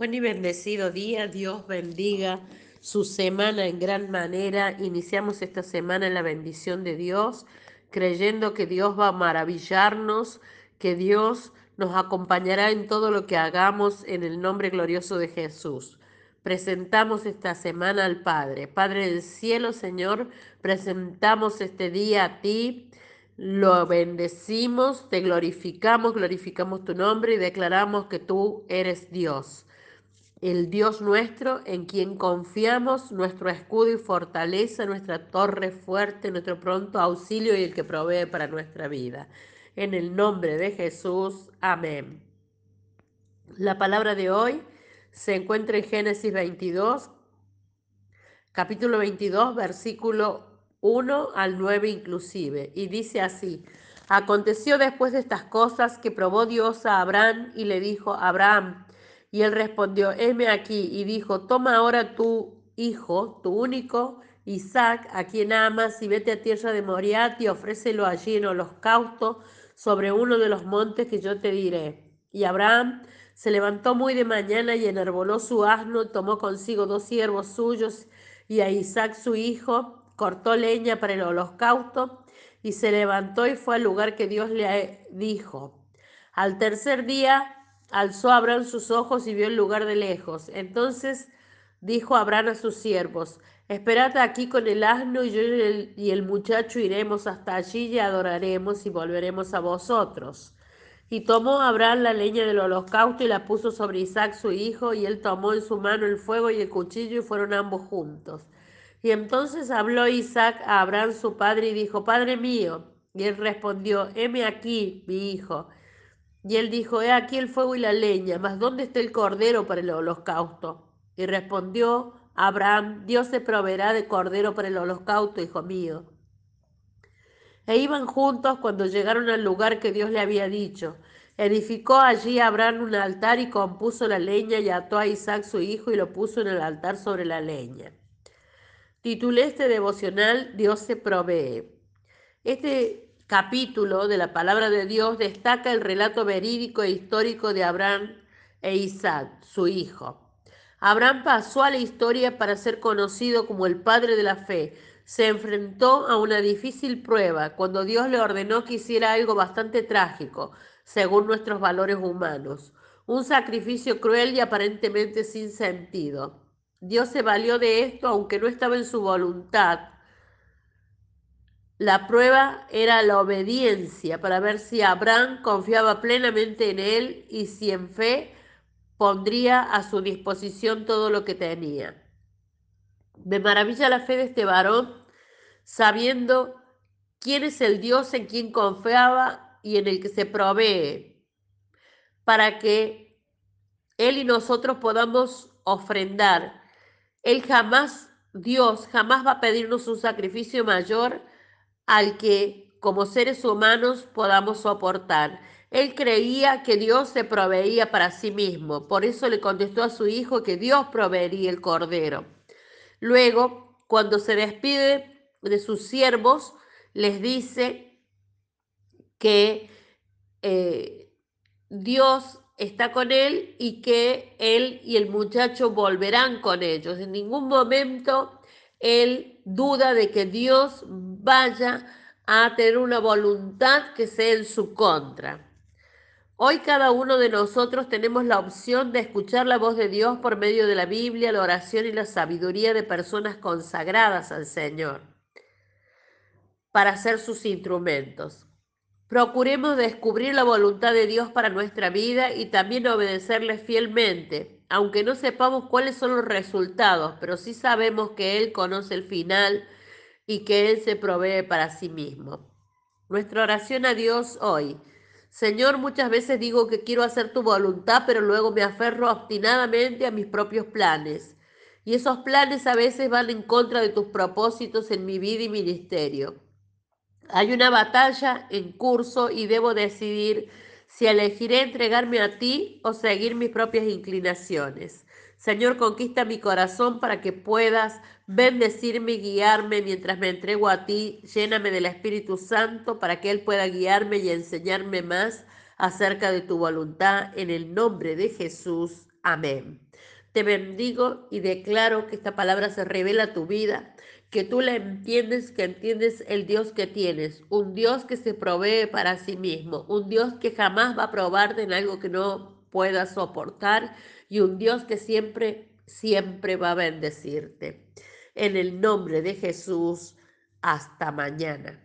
Buen y bendecido día, Dios bendiga su semana en gran manera. Iniciamos esta semana en la bendición de Dios, creyendo que Dios va a maravillarnos, que Dios nos acompañará en todo lo que hagamos en el nombre glorioso de Jesús. Presentamos esta semana al Padre. Padre del cielo, Señor, presentamos este día a ti. Lo bendecimos, te glorificamos, glorificamos tu nombre y declaramos que tú eres Dios el Dios nuestro en quien confiamos, nuestro escudo y fortaleza, nuestra torre fuerte, nuestro pronto auxilio y el que provee para nuestra vida. En el nombre de Jesús, amén. La palabra de hoy se encuentra en Génesis 22, capítulo 22, versículo 1 al 9 inclusive, y dice así, aconteció después de estas cosas que probó Dios a Abraham y le dijo, Abraham, y él respondió, heme aquí, y dijo, toma ahora tu hijo, tu único, Isaac, a quien amas, y vete a tierra de Moriat y ofrécelo allí en holocausto sobre uno de los montes que yo te diré. Y Abraham se levantó muy de mañana y enarboló su asno, tomó consigo dos siervos suyos y a Isaac su hijo, cortó leña para el holocausto y se levantó y fue al lugar que Dios le dijo. Al tercer día Alzó Abraham sus ojos y vio el lugar de lejos. Entonces dijo Abraham a sus siervos, Esperad aquí con el asno y yo y el, muchacho iremos hasta allí y adoraremos y volveremos a vosotros. Y tomó Abraham la leña del holocausto y la puso sobre Isaac su hijo, y él tomó en su mano el fuego y el cuchillo y fueron ambos juntos. Y entonces habló Isaac a Abraham su padre y dijo, Padre mío. Y él respondió, heme aquí, mi hijo. Y él dijo, he aquí el fuego y la leña, mas ¿dónde está el cordero para el holocausto? Y respondió Abraham, Dios se proveerá de cordero para el holocausto, hijo mío. E iban juntos cuando llegaron al lugar que Dios le había dicho. Edificó allí Abraham un altar y compuso la leña y ató a Isaac su hijo y lo puso en el altar sobre la leña. Titulé este devocional Dios se provee. Este capítulo de la palabra de Dios destaca el relato verídico e histórico de Abraham e Isaac, su hijo. Abraham pasó a la historia para ser conocido como el padre de la fe. Se enfrentó a una difícil prueba cuando Dios le ordenó que hiciera algo bastante trágico, según nuestros valores humanos. Un sacrificio cruel y aparentemente sin sentido. Dios se valió de esto aunque no estaba en su voluntad la prueba era la obediencia para ver si Abraham confiaba plenamente en él y si en fe pondría a su disposición todo lo que tenía. Me maravilla la fe de este varón, sabiendo quién es el Dios en quien confiaba y en el que se provee, para que Él y nosotros podamos ofrendar. Él jamás, Dios jamás va a pedirnos un sacrificio mayor al que como seres humanos podamos soportar. Él creía que Dios se proveía para sí mismo, por eso le contestó a su hijo que Dios proveería el cordero. Luego, cuando se despide de sus siervos, les dice que eh, Dios está con él y que él y el muchacho volverán con ellos. En ningún momento él duda de que Dios vaya a tener una voluntad que sea en su contra. Hoy cada uno de nosotros tenemos la opción de escuchar la voz de Dios por medio de la Biblia, la oración y la sabiduría de personas consagradas al Señor para ser sus instrumentos. Procuremos descubrir la voluntad de Dios para nuestra vida y también obedecerle fielmente aunque no sepamos cuáles son los resultados, pero sí sabemos que Él conoce el final y que Él se provee para sí mismo. Nuestra oración a Dios hoy. Señor, muchas veces digo que quiero hacer tu voluntad, pero luego me aferro obstinadamente a mis propios planes. Y esos planes a veces van en contra de tus propósitos en mi vida y ministerio. Hay una batalla en curso y debo decidir si elegiré entregarme a ti o seguir mis propias inclinaciones. Señor, conquista mi corazón para que puedas bendecirme y guiarme mientras me entrego a ti. Lléname del Espíritu Santo para que Él pueda guiarme y enseñarme más acerca de tu voluntad en el nombre de Jesús. Amén. Te bendigo y declaro que esta palabra se revela a tu vida, que tú la entiendes, que entiendes el Dios que tienes, un Dios que se provee para sí mismo, un Dios que jamás va a probarte en algo que no puedas soportar y un Dios que siempre, siempre va a bendecirte. En el nombre de Jesús, hasta mañana.